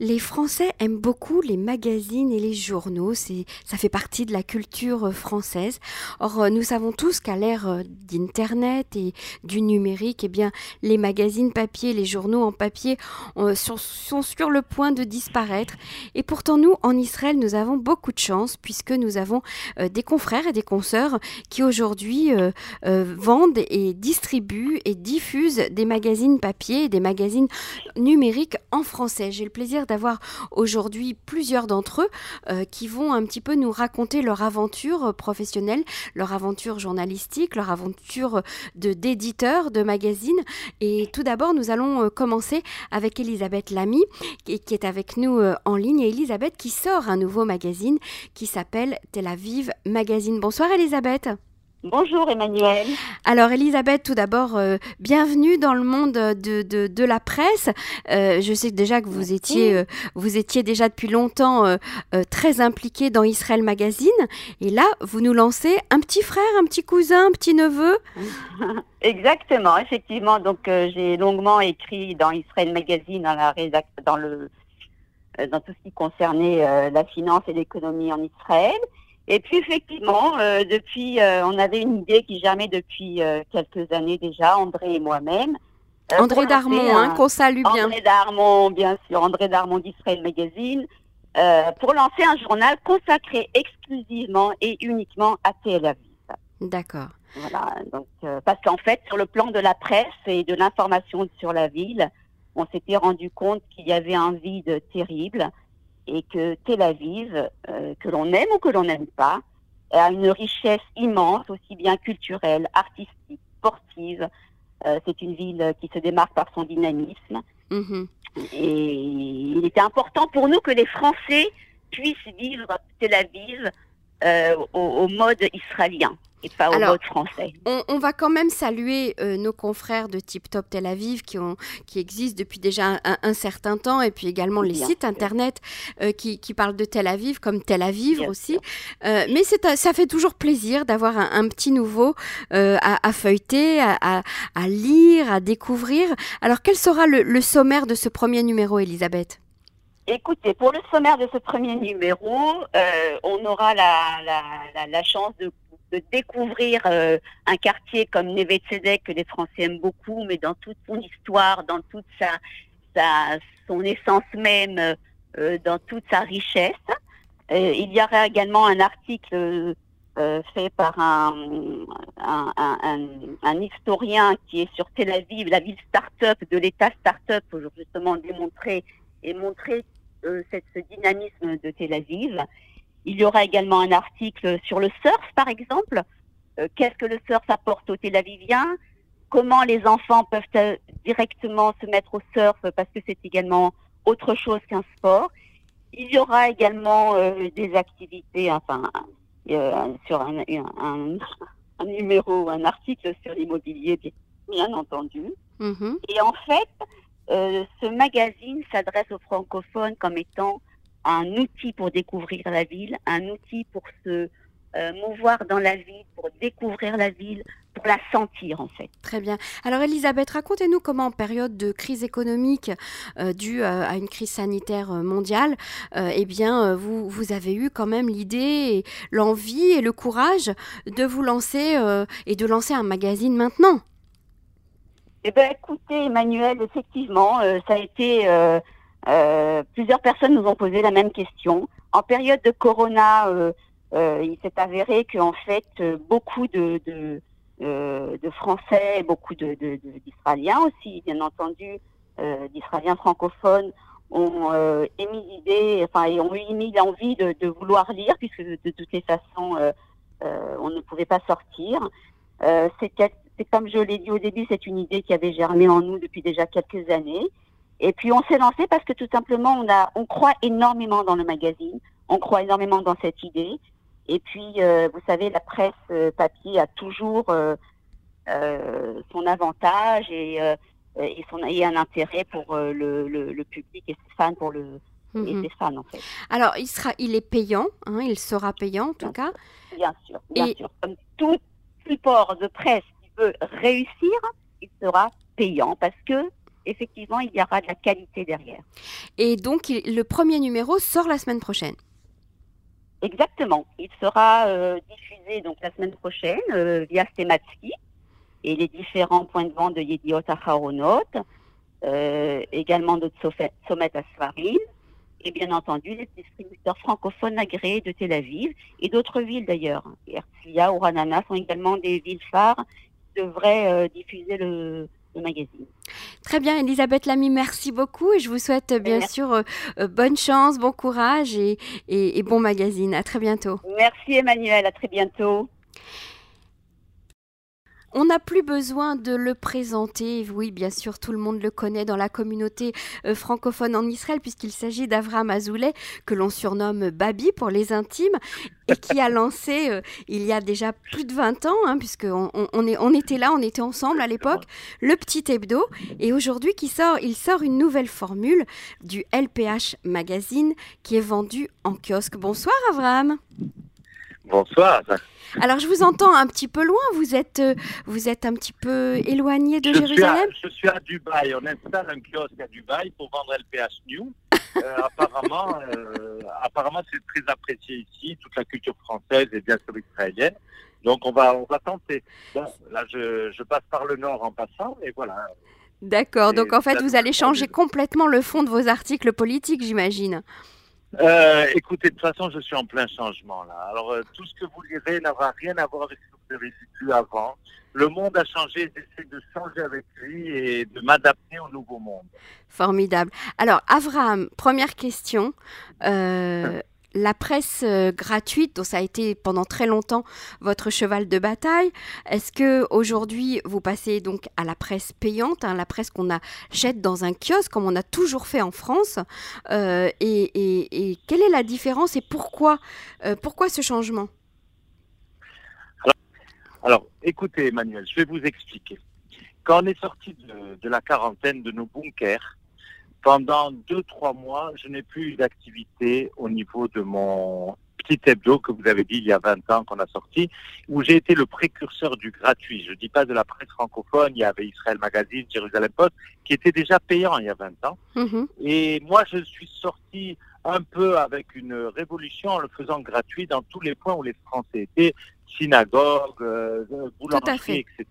Les Français aiment beaucoup les magazines et les journaux, ça fait partie de la culture euh, française. Or, euh, nous savons tous qu'à l'ère euh, d'Internet et du numérique, eh bien, les magazines papier, les journaux en papier sont, sur le point de disparaître. Et pourtant, nous, en Israël, nous avons beaucoup de chance puisque nous avons des confrères et des consoeurs qui aujourd'hui vendent et distribuent et diffusent des magazines papier et des magazines numériques en français. D'avoir aujourd'hui plusieurs d'entre eux euh, qui vont un petit peu nous raconter leur aventure professionnelle, leur aventure journalistique, leur aventure de d'éditeur de magazines. Et tout d'abord, nous allons euh, commencer avec Elisabeth Lamy qui, qui est avec nous euh, en ligne. Et Elisabeth qui sort un nouveau magazine qui s'appelle Tel Aviv Magazine. Bonsoir Elisabeth. Bonjour Emmanuel. Alors Elisabeth, tout d'abord, euh, bienvenue dans le monde de, de, la presse. Euh, je sais déjà que vous étiez, euh, vous étiez déjà depuis longtemps très impliquée dans Israël Magazine. Et là, vous nous lancez un petit frère, un petit cousin, un petit neveu. Exactement, effectivement. Donc j'ai longuement écrit dans Israël Magazine, dans, la dans, le, dans tout ce qui concernait la finance et l'économie en Israël. Et puis effectivement, euh, depuis, euh, on avait une idée qui germait depuis euh, quelques années déjà, André et moi-même. André Darmon, hein, qu'on salue bien. André Darmon, bien sûr, André Darmon d'Israël Magazine, pour lancer un journal consacré exclusivement et uniquement à Tel Aviv. D'accord. Voilà, donc parce qu'en fait, sur le plan de la presse et de l'information sur la ville, on s'était rendu compte qu'il y avait un vide terrible et que Tel Aviv, euh, que l'on aime ou que l'on n'aime pas, a une richesse immense, aussi bien culturelle, artistique, sportive. Euh, c'est une ville qui se démarque par son dynamisme. Mm-hmm. Et il était important pour nous que les Français puissent vivre Tel Aviv euh, au, mode israélien et pas au mode français. On, va quand même saluer euh, nos confrères de Tip Top Tel Aviv qui, ont, qui existent depuis déjà un, certain temps et puis également les sites internet euh, qui, qui, parlent de Tel Aviv comme Tel Aviv aussi. Euh, mais ça fait toujours plaisir d'avoir un, petit nouveau à, feuilleter, à, à, lire, à découvrir. Alors quel sera le, le sommaire de ce premier numéro, Elisabeth? Écoutez, pour le sommaire de ce premier numéro, on aura la, la, la chance de de découvrir euh, un quartier comme Neve Tzedek que les Français aiment beaucoup, mais dans toute son histoire, dans toute sa, sa son essence même, euh, dans toute sa richesse. Euh, il y aura également un article fait par un, un, un, un, historien qui est sur Tel Aviv, la ville start-up de l'État start-up, pour justement démontrer et montrer cette, ce dynamisme de Tel Aviv. Il y aura également un article sur le surf, par exemple. Euh, qu'est-ce que le surf apporte aux Tel Aviviens? Comment les enfants peuvent euh, directement se mettre au surf parce que c'est également autre chose qu'un sport? Il y aura également euh, des activités, enfin, sur un, un, numéro, un article sur l'immobilier, bien entendu. Mm-hmm. Et en fait, ce magazine s'adresse aux francophones comme étant un outil pour découvrir la ville, un outil pour se euh, mouvoir dans la ville, pour découvrir la ville, pour la sentir en fait. Très bien. Alors Elisabeth, racontez-nous comment en période de crise économique euh, due euh, à une crise sanitaire mondiale, eh bien vous, vous avez eu quand même l'idée, l'envie et le courage de vous lancer et de lancer un magazine maintenant. Eh bien écoutez Emmanuel, effectivement, ça a été euh, plusieurs personnes nous ont posé la même question. En période de Corona, euh, euh, il s'est avéré qu'en fait, beaucoup de, Français, beaucoup d'Israéliens aussi, bien entendu, d'Israéliens francophones, ont émis l'idée, enfin, ont émis l'envie de, vouloir lire, puisque de, toutes les façons, on ne pouvait pas sortir. C'est comme je l'ai dit au début, c'est une idée qui avait germé en nous depuis déjà quelques années. Et puis on s'est lancé parce que tout simplement on a, on croit énormément dans le magazine, on croit énormément dans cette idée. Et puis euh, vous savez, la presse euh, papier a toujours euh, son avantage et, et, son, et un intérêt pour le, le, public et ses fans pour le et ses fans en fait. Alors il sera, il est payant, hein, il sera payant en tout cas. Bien sûr, bien sûr. Comme tout support de presse réussir, il sera payant parce que effectivement, il y aura de la qualité derrière. Et donc, le premier numéro sort la semaine prochaine. Exactement. Il sera euh, diffusé donc la semaine prochaine euh, via Stematsky et les différents points de vente de Yediot Acharonot, euh, également de Somet Asfarim, et bien entendu les distributeurs francophones agréés de Tel Aviv et d'autres villes d'ailleurs. Herzliya ou Ranana sont également des villes phares qui devraient diffuser le, magazine. Très bien, Elisabeth Lamy, merci beaucoup et je vous souhaite bien sûr euh, euh, bonne chance, bon courage et, et bon magazine. À très bientôt. Merci Emmanuel, à très bientôt. On n'a plus besoin de le présenter. Oui, bien sûr, tout le monde le connaît dans la communauté euh, francophone en Israël, puisqu'il s'agit d'Avram Azoulay, que l'on surnomme Babi pour les intimes, et qui a lancé euh, il y a déjà plus de 20 ans, hein, puisqu'on on, était là, on était ensemble à l'époque, le petit hebdo. Et aujourd'hui, qui sort, il sort une nouvelle formule du LPH Magazine qui est vendu en kiosque. Bonsoir, Avram. Bonsoir. Alors, je vous entends un petit peu loin. Vous êtes, euh, vous êtes un petit peu éloigné de Jérusalem Je suis à Dubaï. On installe un kiosque à Dubaï pour vendre LPH New. Euh, apparemment, euh, apparemment c'est très apprécié ici, toute la culture française et bien sûr israélienne. Donc, on va, on va tenter. Bon, là, je, je passe par le nord en passant, et voilà. D'accord. Donc, en fait, vous allez changer complètement le fond de vos articles politiques, j'imagine. Euh, écoutez, de toute façon, je suis en plein changement là. Alors, euh, tout ce que vous lirez n'aura rien à voir avec ce que vous avez vu avant. Le monde a changé, j'essaie de changer avec lui et de m'adapter au nouveau monde. Formidable. Alors, Avraham, première question. Euh, la presse euh, gratuite, dont ça a été pendant très longtemps votre cheval de bataille, est-ce que aujourd'hui vous passez donc à la presse payante, hein, la presse qu'on achète dans un kiosque comme on a toujours fait en France euh, et, quelle est la différence et pourquoi, euh, pourquoi ce changement? Alors, écoutez Emmanuel, je vais vous expliquer. Quand on est sorti de la quarantaine de nos bunkers, pendant deux, trois mois, je n'ai plus eu d'activité au niveau de mon petit hebdo que vous avez dit il y a 20 ans qu'on a sorti, où j'ai été le précurseur du gratuit. Je ne dis pas de la presse francophone, il y avait Israël Magazine, Jérusalem Post, qui était déjà payant il y a 20 ans. Mm-hmm. Et moi, je suis sorti un peu avec une révolution en le faisant gratuit dans tous les points où les Français étaient, synagogues, euh, boulangeries, etc.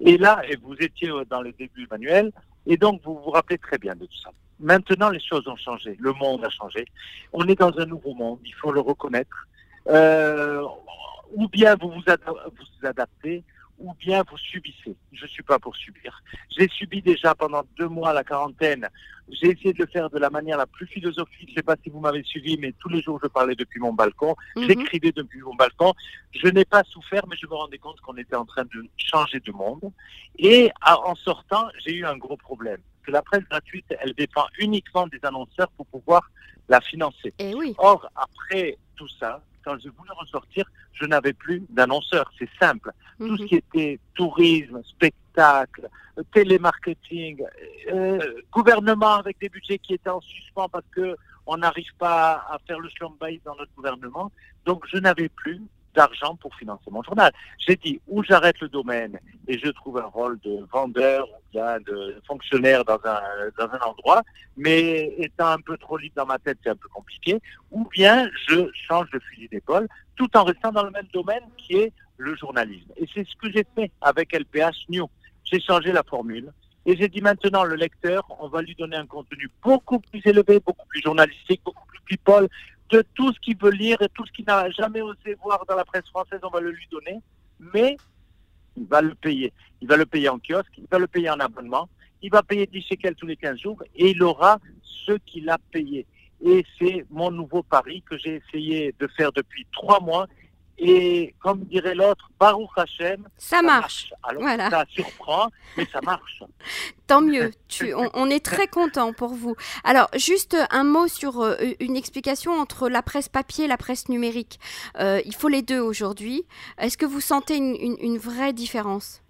Et là, et vous étiez dans le début, Emmanuel, et donc, vous vous rappelez très bien de tout ça. Maintenant, les choses ont changé. Le monde a changé. On est dans un nouveau monde. Il faut le reconnaître. Euh, ou bien vous vous, adaptez, ou bien vous subissez. Je ne suis pas pour subir. J'ai subi déjà pendant deux mois la quarantaine. J'ai essayé de le faire de la manière la plus philosophique. Je ne sais pas si vous m'avez suivi, mais tous les jours je parlais depuis mon balcon. Mhm. J'écrivais depuis mon balcon. Je n'ai pas souffert, mais je me rendais compte qu'on était en train de changer de monde. Et en sortant, j'ai eu un gros problème. Que la presse gratuite, elle dépend uniquement des annonceurs pour pouvoir la financer. Et eh oui. Or, après tout ça, quand je voulais ressortir, je n'avais plus d'annonceurs. C'est simple. Tout ce mhm. qui était tourisme, spectacle, télémarketing, euh, gouvernement avec des budgets qui étaient en suspens parce que on n'arrive pas à faire le schlambaï dans notre gouvernement. Donc, je n'avais plus d'argent pour financer mon journal. J'ai dit, où j'arrête le domaine et je trouve un rôle de vendeur ou bien de fonctionnaire dans un, dans un endroit, mais étant un peu trop libre dans ma tête, c'est un peu compliqué, ou bien je change de fusil d'épaule tout en restant dans le même domaine qui est le journalisme. Et c'est ce que j'ai fait avec LPH New. J'ai changé la formule. Et j'ai dit maintenant, le lecteur, on va lui donner un contenu beaucoup plus élevé, beaucoup plus journalistique, beaucoup plus people, de tout ce qu'il veut lire et tout ce qu'il n'a jamais osé voir dans la presse française, on va le lui donner. Mais il va le payer. Il va le payer en kiosque, il va le payer en abonnement, il va payer 10 shekels tous les 15 jours et il aura ce qu'il a payé. Et c'est mon nouveau pari que j'ai essayé de faire depuis trois mois et comme dirait l'autre, Baruch Hashem, ça, marche. Alors ça surprend, mais ça marche. Tant mieux. on, est très content pour vous. Alors juste un mot sur euh, une explication entre la presse papier et la presse numérique. Euh, il faut les deux aujourd'hui. Est-ce que vous sentez une, vraie différence?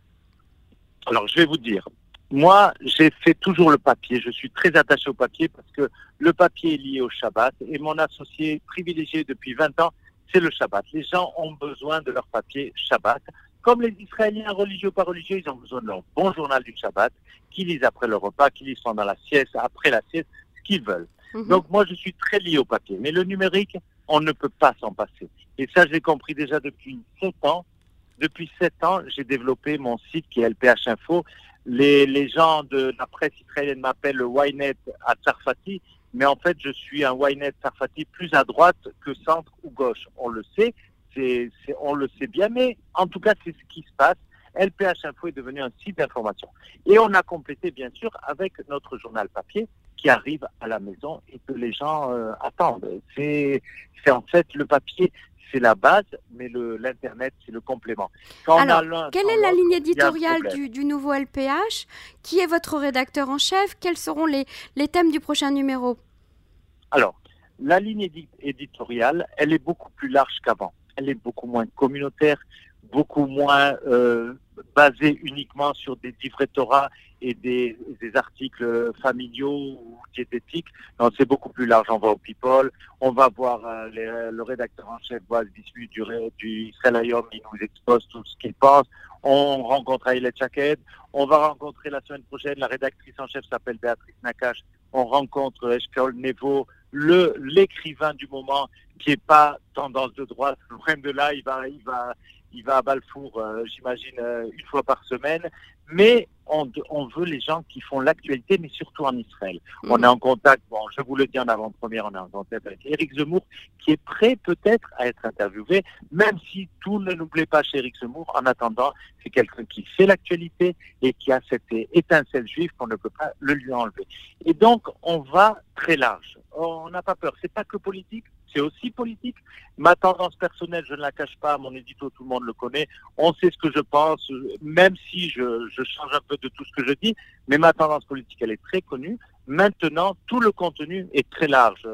Alors je vais vous dire. Moi, j'ai fait toujours le papier. Je suis très attaché au papier parce que le papier est lié au Shabbat et mon associé privilégié depuis 20 ans, c'est le Shabbat. Les gens ont besoin de leur papier Shabbat. Comme les Israéliens, religieux ou pas religieux, ils ont besoin de leur bon journal du Shabbat, qu'ils lisent après le repas, qu'ils lisent pendant la sieste, après la sieste, ce qu'ils veulent. Mhm. Donc moi, je suis très lié au papier. Mais le numérique, on ne peut pas s'en passer. Et ça, je l'ai compris déjà depuis 7 ans. Depuis 7 ans, j'ai développé mon site qui est LPH Info. Les, les gens de la presse israélienne m'appellent le Ynet à Tsarfati, mais en fait, je suis un Ynet Tsarfati plus à droite que centre ou gauche. On le sait, on le sait bien, mais en tout cas, c'est ce qui se passe. LPH Info est devenu un site d'information. Et on a complété, bien sûr, avec notre journal papier qui arrive à la maison et que les gens euh, attendent. C'est en fait le papier, c'est la base, mais l'Internet, c'est le complément. Alors, quelle est la ligne éditoriale du, du, nouveau LPH Qui est votre rédacteur en chef? Quels seront les, les thèmes du prochain numéro? Alors, la ligne éditoriale, elle est beaucoup plus large qu'avant. Elle est beaucoup moins communautaire, beaucoup moins euh, basée uniquement sur des livrets Torah et des, des, articles familiaux ou diététiques. Non, c'est beaucoup plus large. On va au People, on va voir euh, le rédacteur en chef, Boaz Bismuth du, du Israël il nous expose tout ce qu'il pense. On rencontre Aïlet Chaked, on va rencontrer la semaine prochaine, la rédactrice en chef s'appelle Béatrice Nakache, on rencontre Eshkol Nevo, le l'écrivain du moment qui est pas tendance de droite, loin de là, il va, il va, il va à Balfour, euh, j'imagine, euh, une fois par semaine. Mais on, on, veut les gens qui font l'actualité, mais surtout en Israël. On mhm. est en contact, bon, je vous le dis en avant-première, on est en contact avec Eric Zemmour, qui est prêt peut-être à être interviewé, même si tout ne nous plaît pas chez Eric Zemmour. En attendant, c'est quelqu'un qui fait l'actualité et qui a cette étincelle juive qu'on ne peut pas le lui enlever. Et donc, on va très large. On n'a pas peur. C'est pas que politique, c'est aussi politique. Ma tendance personnelle, je ne la cache pas, mon édito, tout le monde le connaît. On sait ce que je pense, même si je, change un peu de tout ce que je dis, mais ma tendance politique, elle est très connue. Maintenant, tout le contenu est très large.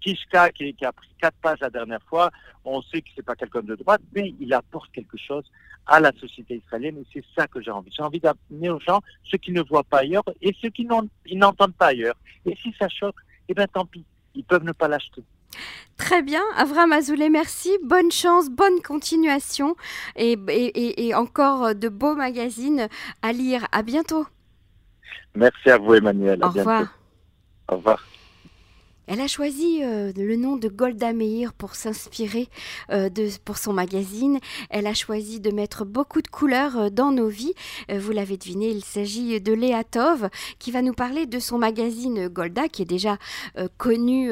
Kishka, qui, a pris quatre pages la dernière fois, on sait que c'est pas quelqu'un de droite, mais il apporte quelque chose à la société israélienne et c'est ça que j'ai envie. J'ai envie d'amener aux gens ceux qui ne voient pas ailleurs et ceux qui n'entendent pas ailleurs. Et si ça choque, eh bien tant pis, ils peuvent ne pas l'acheter. Très bien, Avram Azoulay, merci. Bonne chance, bonne continuation et, et, encore de beaux magazines à lire. À bientôt. Merci à vous, Emmanuel. Au revoir. Au revoir. Elle a choisi euh, le nom de Golda Meir pour s'inspirer euh, pour son magazine. Elle a choisi de mettre beaucoup de couleurs euh, dans nos vies. vous l'avez deviné, il s'agit de Léa Tov qui va nous parler de son magazine Golda qui est déjà connu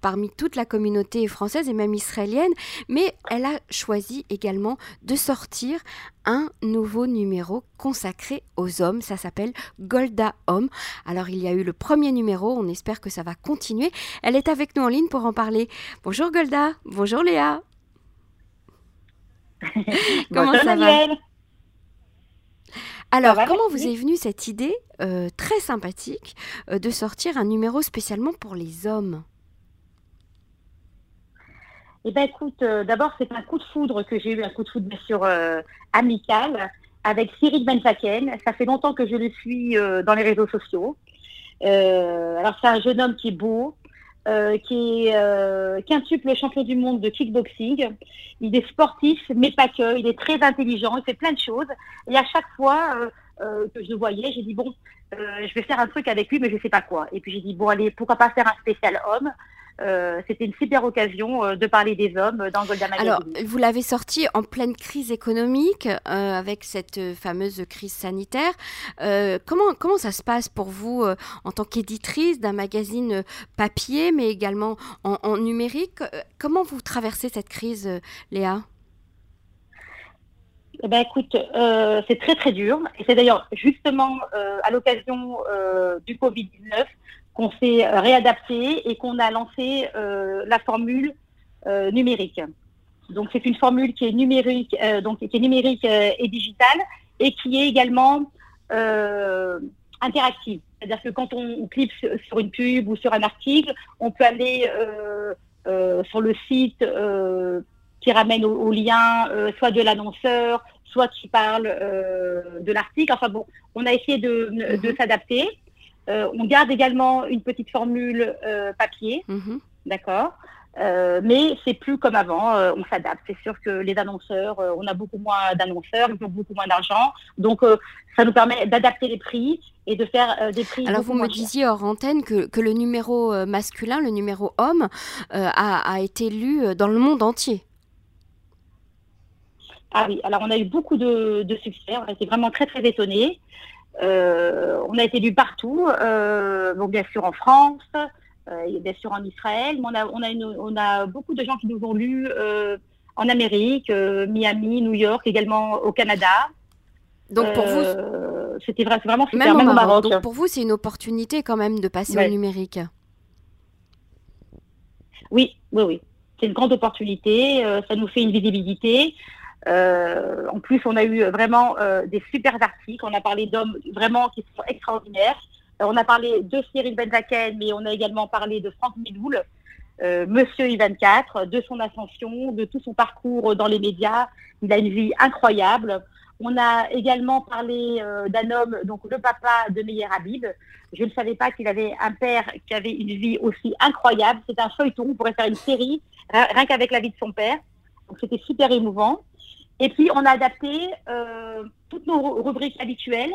parmi toute la communauté française et même israélienne. Mais elle a choisi également de sortir un nouveau numéro consacré aux hommes. Ça s'appelle Golda Homme. Alors il y a eu le premier numéro, on espère que ça va continuer. Elle est avec nous en ligne pour en parler. Bonjour Golda, bonjour Léa. comment ça va alors, comment vous est venue cette idée euh, très sympathique euh, de sortir un numéro spécialement pour les hommes? Eh bien, écoute, euh, d'abord, c'est un coup de foudre que j'ai eu, un coup de foudre, bien sûr, euh, amical, avec Cyril Benzaken. Ça fait longtemps que je le suis euh, dans les réseaux sociaux. alors, c'est un jeune homme qui est beau, qui est quintuple champion du monde de kickboxing. Il est sportif, mais pas que. Il est très intelligent, il fait plein de choses. Et à chaque fois que je le voyais, j'ai dit, bon, je vais faire un truc avec lui, mais je ne sais pas quoi. Et puis j'ai dit, bon, allez, pourquoi pas faire un spécial homme? Euh, c'était une super occasion euh, de parler des hommes dans Golda Magazine. Alors, vous l'avez sorti en pleine crise économique, euh, avec cette fameuse crise sanitaire. comment, comment ça se passe pour vous en tant qu'éditrice d'un magazine papier, mais également en, numérique? Comment vous traversez cette crise, Léa? Eh ben, écoute, c'est très très dur. Et c'est d'ailleurs justement à l'occasion du Covid-19 qu'on s'est euh, réadapté et qu'on a lancé euh, la formule euh, numérique. Donc c'est une formule qui est numérique, donc qui est numérique et digitale et qui est également interactive. C'est-à-dire que quand on clique sur une pub ou sur un article, on peut aller sur le site qui ramène au, lien soit de l'annonceur, soit qui parle de l'article. Enfin bon, on a essayé de, de mm-hmm. s'adapter. Euh, on garde également une petite formule euh, papier, mhm. d'accord Euh, mais c'est plus comme avant, euh, on s'adapte. C'est sûr que les annonceurs, euh, on a beaucoup moins d'annonceurs, ils ont beaucoup moins d'argent. Donc, ça nous permet d'adapter les prix et de faire des prix. Alors, vous me disiez hors antenne que, que, le numéro masculin, le numéro homme, a, a, été lu dans le monde entier. Ah oui, alors on a eu beaucoup de, de succès, on a été vraiment très très étonnés. On a été lu partout, donc bien sûr en France, euh, bien sûr en Israël, mais on a, on, a on a beaucoup de gens qui nous ont lus euh, en Amérique, euh, Miami, New York, également au Canada. Donc pour vous, c'était vraiment super, même, au Maroc. Donc pour vous, c'est une opportunité quand même de passer au numérique. Oui, oui, oui. C'est une grande opportunité. ça nous fait une visibilité. En plus, on a eu vraiment des super articles. On a parlé d'hommes vraiment qui sont extraordinaires. Euh, on a parlé de Cyril Benzaken, mais on a également parlé de Franck Miloul, euh, Monsieur I24, de son ascension, de tout son parcours dans les médias. Il a une vie incroyable. On a également parlé euh, d'un homme, donc le papa de Meyer Habib. Je ne savais pas qu'il avait un père qui avait une vie aussi incroyable. C'est un feuilleton, on pourrait faire une série, rien qu'avec la vie de son père. Donc c'était super émouvant. Et puis on a adapté toutes nos rubriques habituelles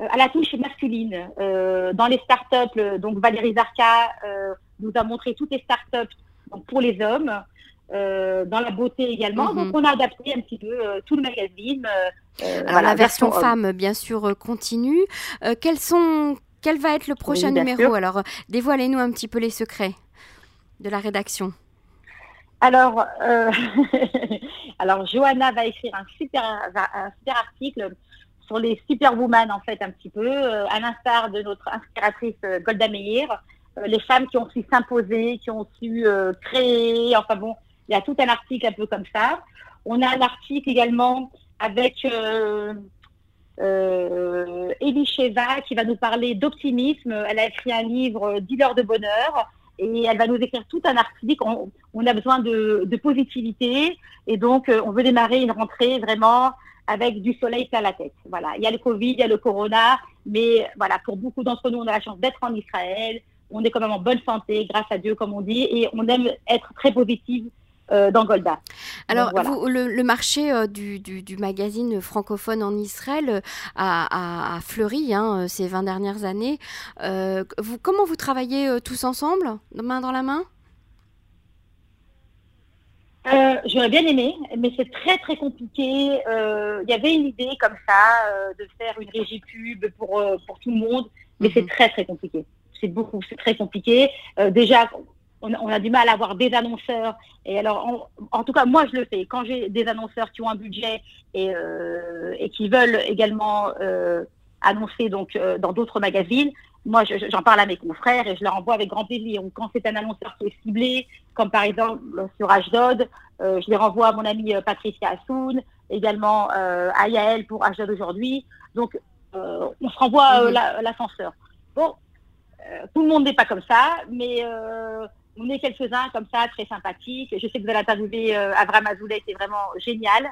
euh, à la touche masculine. Euh, dans les startups, donc Valérie Zarka euh, nous a montré toutes les startups donc pour les hommes. dans la beauté également. Donc, mhm. on a adapté un petit peu tout le magazine. Alors, la version, femme, bien sûr, continue. quels sont, quel va être le prochain numéro? Alors, dévoilez-nous un petit peu les secrets de la rédaction. Alors, alors Johanna va écrire un super, un super article sur les superwoman en fait un petit peu, euh, à l'instar de notre inspiratrice euh, Golda Meir, euh, les femmes qui ont su s'imposer, qui ont su créer, enfin bon, il y a tout un article un peu comme ça. On a un article également avec euh, Elie Sheva qui va nous parler d'optimisme. Elle a écrit un livre, Dealer de bonheur, et elle va nous écrire tout un article. On, a besoin de, positivité et donc on veut démarrer une rentrée vraiment avec du soleil à la tête. Voilà, il y a le Covid, il y a le Corona, mais voilà, pour beaucoup d'entre nous, on a la chance d'être en Israël. On est quand même en bonne santé, grâce à Dieu, comme on dit, et on aime être très positive euh, dans Golda. Alors, le, marché euh, du, magazine francophone en Israël euh, a, fleuri hein, ces 20 dernières années. vous, comment vous travaillez tous ensemble, main dans la main? J'aurais bien aimé, mais c'est très très compliqué. Il y avait une idée comme ça de faire une régie pub pour, pour tout le monde, mais c'est mhm. très très compliqué. C'est beaucoup, c'est très compliqué. déjà, on, a du mal à avoir des annonceurs. Et alors, en tout cas, moi je le fais. Quand j'ai des annonceurs qui ont un budget et, et qui veulent également annoncer donc dans d'autres magazines, moi, j'en parle à mes confrères et je leur envoie avec grand plaisir. Ou quand c'est un annonceur qui est ciblé, comme par exemple sur Ashdod, euh, je les renvoie à mon amie euh, Patricia Assoun, également euh, à Yael pour Ashdod aujourd'hui. Donc, on se renvoie mhm. l'ascenseur. Bon, tout le monde n'est pas comme ça, mais on est quelques-uns comme ça, très sympathiques. Je sais que vous allez interviewer Avram Azoulay, c'est vraiment génial.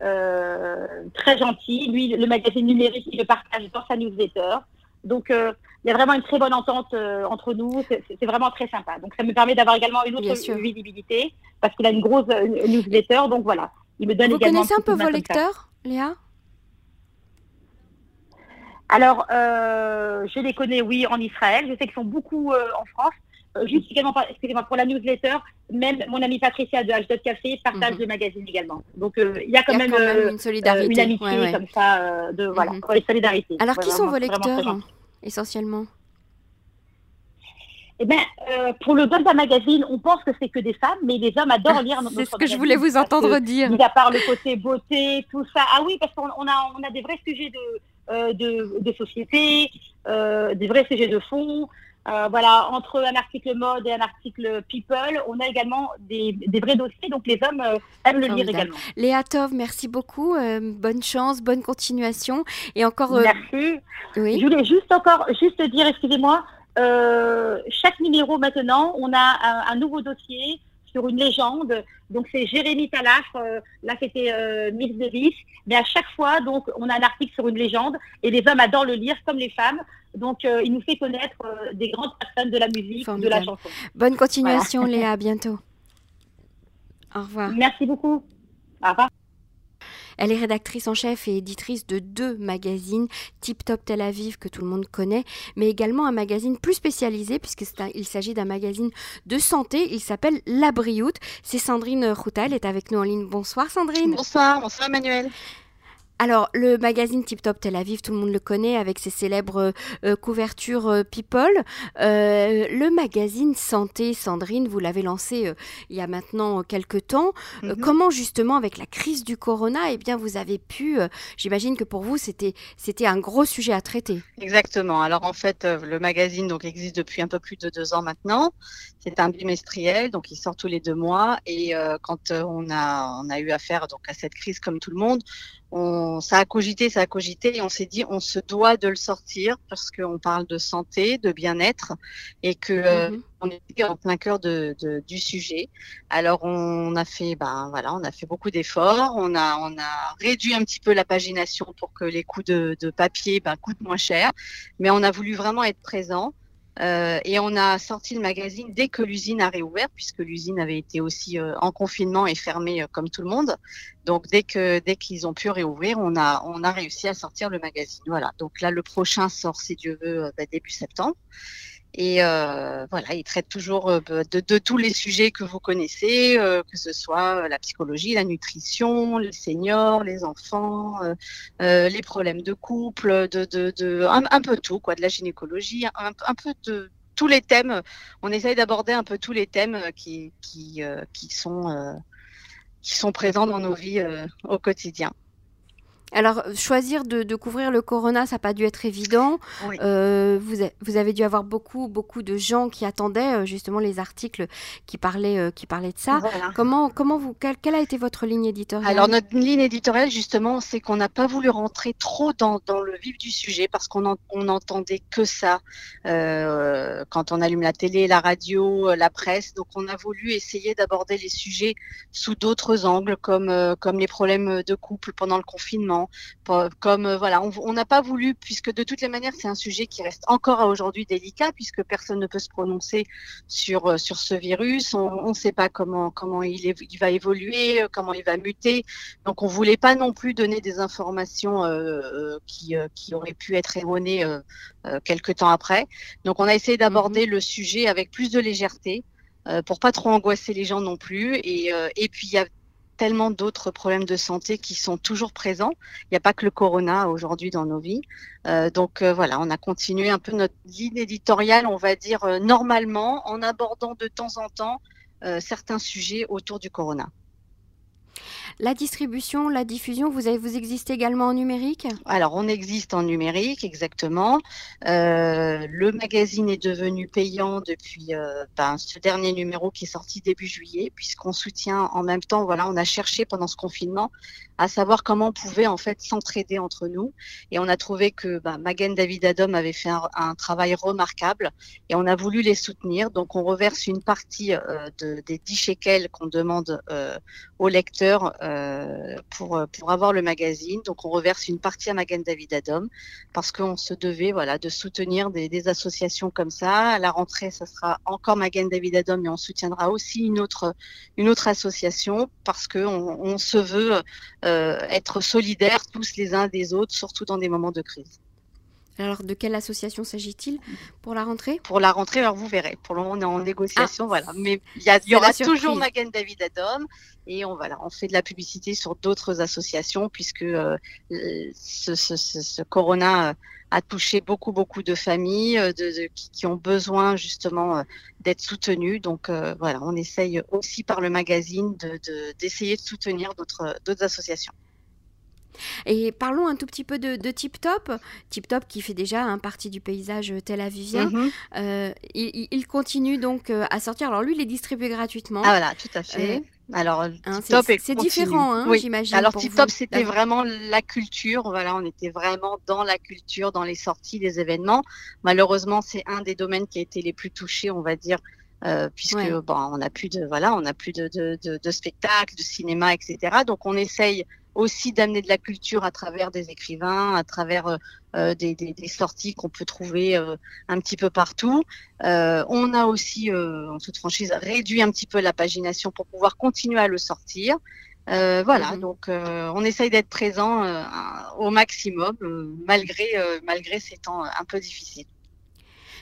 très gentil. Lui, le magazine numérique, il le partage dans sa newsletter. Donc, euh, il y a vraiment une très bonne entente euh, entre nous. C'est vraiment très sympa. Donc, ça me permet d'avoir également une autre visibilité parce qu'il a une grosse newsletter. Donc, voilà. Il me donne Vous connaissez un peu vos lecteurs, Léa? Alors, euh, je les connais, oui, en Israël. Je sais qu'ils sont beaucoup en France. Juste également, excusez-moi, pour la newsletter, même mon amie Patricia de H2 Café partage mhm. le magazine également. Donc, il y a quand, même, une solidarité, une amitié comme ça, de voilà, mhm. solidarité. Alors, qui sont vos lecteurs essentiellement? Eh bien, euh, pour le Golda Magazine, on pense que c'est que des femmes, mais les hommes adorent lire notre C'est ce que je voulais vous entendre dire. Mis à part le côté beauté, tout ça. Ah oui, parce qu'on a, on a des vrais sujets de, euh, de, société, euh, des vrais sujets de fond. Voilà, entre un article mode et un article people, on a également des, vrais dossiers, donc les hommes aiment le lire également. Léa Tov, merci beaucoup, bonne chance, bonne continuation, et encore. Merci. Oui. Je voulais juste encore, juste dire, excusez-moi, euh, chaque numéro maintenant, on a un, nouveau dossier sur une légende. Donc c'est Jérémy Talaf, euh, là c'était euh, Miss Davis. Mais à chaque fois, donc on a un article sur une légende et les hommes adorent le lire comme les femmes. Donc il nous fait connaître des grandes personnes de la musique, de la chanson. Bonne continuation Léa, à bientôt. Au revoir. Merci beaucoup. Au revoir. Elle est rédactrice en chef et éditrice de deux magazines, Tip Top Tel Aviv que tout le monde connaît, mais également un magazine plus spécialisé puisqu'il s'agit d'un magazine de santé. Il s'appelle La Brioute. C'est Sandrine Routal est avec nous en ligne. Bonsoir Sandrine. Bonsoir, bonsoir Emmanuel. Alors, le magazine Tip Top Tel Aviv, tout le monde le connaît avec ses célèbres euh, euh, couvertures euh, People. le magazine Santé, Sandrine, vous l'avez lancé il y a maintenant quelques temps. Mhm. comment justement, avec la crise du corona, eh bien, vous avez pu, j'imagine que pour vous, c'était, c'était un gros sujet à traiter. Exactement. Alors, en fait, le magazine donc, existe depuis un peu plus de deux ans maintenant. C'est un bimestriel, donc il sort tous les deux mois. Et quand on, a, on a eu affaire donc, à cette crise, comme tout le monde, on, ça a cogité, ça a cogité, et on s'est dit on se doit de le sortir parce qu'on parle de santé, de bien-être, et que euh, mhm. on est en plein cœur de, du sujet. Alors on a fait, ben voilà, on a fait beaucoup d'efforts, on a on a réduit un petit peu la pagination pour que les coûts de, de papier ben, coûtent moins cher, mais on a voulu vraiment être présent. Euh, et on a sorti le magazine dès que l'usine a réouvert, puisque l'usine avait été aussi euh, en confinement et fermée euh, comme tout le monde. Donc dès que dès qu'ils ont pu réouvrir, on a on a réussi à sortir le magazine. Voilà. Donc là, le prochain sort, si Dieu veut, bah, début septembre. Et euh, voilà, il traite toujours euh, de, de, tous les sujets que vous connaissez, euh, que ce soit la psychologie, la nutrition, les seniors, les enfants, les problèmes de couple, de, de, de un, peu tout, quoi, de la gynécologie, un, un, peu de tous les thèmes. On essaye d'aborder un peu tous les thèmes qui, qui, qui, sont, qui sont présents dans nos vies au quotidien. Alors, choisir de, couvrir le corona, ça n'a pas dû être évident. Euh, vous, avez dû avoir beaucoup, beaucoup de gens qui attendaient euh, justement les articles qui parlaient, euh, qui parlaient de ça. Comment, comment vous, quelle, a été votre ligne éditoriale? Alors, notre ligne éditoriale, justement, c'est qu'on n'a pas voulu rentrer trop dans, le vif du sujet parce qu'on n'entendait que ça quand on allume la télé, la radio, la presse. Donc, on a voulu essayer d'aborder les sujets sous d'autres angles, comme, comme les problèmes de couple pendant le confinement comme euh, voilà, on n'a pas voulu, puisque de toutes les manières, c'est un sujet qui reste encore à aujourd'hui délicat, puisque personne ne peut se prononcer sur euh, sur ce virus. On ne sait pas comment comment il, il, va évoluer, euh, comment il va muter. Donc, on voulait pas non plus donner des informations qui qui auraient pu être erronées quelques temps après. Donc, on a essayé d'aborder mmh le sujet avec plus de légèreté. pour pas trop angoisser les gens non plus. Et, et puis, il y a tellement d'autres problèmes de santé qui sont toujours présents. Il n'y a pas que le corona aujourd'hui dans nos vies. Euh, donc euh, voilà, on a continué un peu notre ligne éditoriale, on va dire euh, normalement, en abordant de temps en temps certains sujets autour du corona. La distribution, la diffusion, vous, avez, vous existez également en numérique? Alors, on existe en numérique, exactement. Euh, le magazine est devenu payant depuis euh, ben, ce dernier numéro qui est sorti début juillet, puisqu'on soutient en même temps, voilà, on a cherché pendant ce confinement à savoir comment on pouvait en fait s'entraider entre nous. Et on a trouvé que ben, Magen David Adam avait fait un, travail remarquable et on a voulu les soutenir. Donc on reverse une partie euh, de, des 10 shekels qu'on demande aux lecteurs euh, pour, euh, pour avoir le magazine. Donc on reverse une partie à Magen David Adom parce qu'on se devait voilà, de soutenir des, associations comme ça. À la rentrée, ça sera encore Magen David Adom, mais on soutiendra aussi une autre, association parce qu'on on se veut euh, être solidaires tous les uns des autres, surtout dans des moments de crise. Alors, de quelle association s'agit-il pour la rentrée? Pour la rentrée, alors vous verrez. Pour le moment, on est en négociation, ah. voilà. Mais il y, y aura toujours Magen David Adom et on, voilà, on fait de la publicité sur d'autres associations puisque euh, ce, ce, ce, corona euh, a touché beaucoup, beaucoup de familles euh, de, qui, ont besoin justement d'être soutenues. Donc voilà, on essaye aussi par le magazine d'essayer de, de soutenir d'autres associations. Et parlons un tout petit peu de, Tip Top. Tip Top qui fait déjà un partie du paysage tel avivien. Euh, il, continue donc euh, à sortir. Alors lui, il est distribué gratuitement. Ah voilà, tout à fait. Euh, alors, hein, c'est différent, hein, j'imagine. Alors, Tip Top, c'était vraiment la culture. Voilà, on était vraiment dans la culture, dans les sorties, les événements. Malheureusement, c'est un des domaines qui a été les plus touchés, on va dire, puisque bon, on n'a plus de voilà, on n'a plus de, de, de, de spectacles, de cinéma, etc. Donc on essaye aussi d'amener de la culture à travers des écrivains, à travers euh, euh, des, des, des, sorties qu'on peut trouver euh, un petit peu partout. Euh, on a aussi, en toute franchise, réduit un petit peu la pagination pour pouvoir continuer à le sortir. voilà, mmh. donc on essaye d'être présent au maximum, malgré, malgré ces temps un peu difficiles.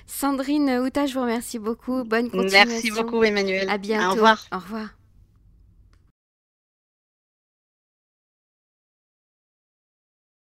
Sandrine Outa, je vous remercie beaucoup. Bonne continuation. Merci beaucoup, Emmanuel. À bientôt. Au revoir. Au revoir.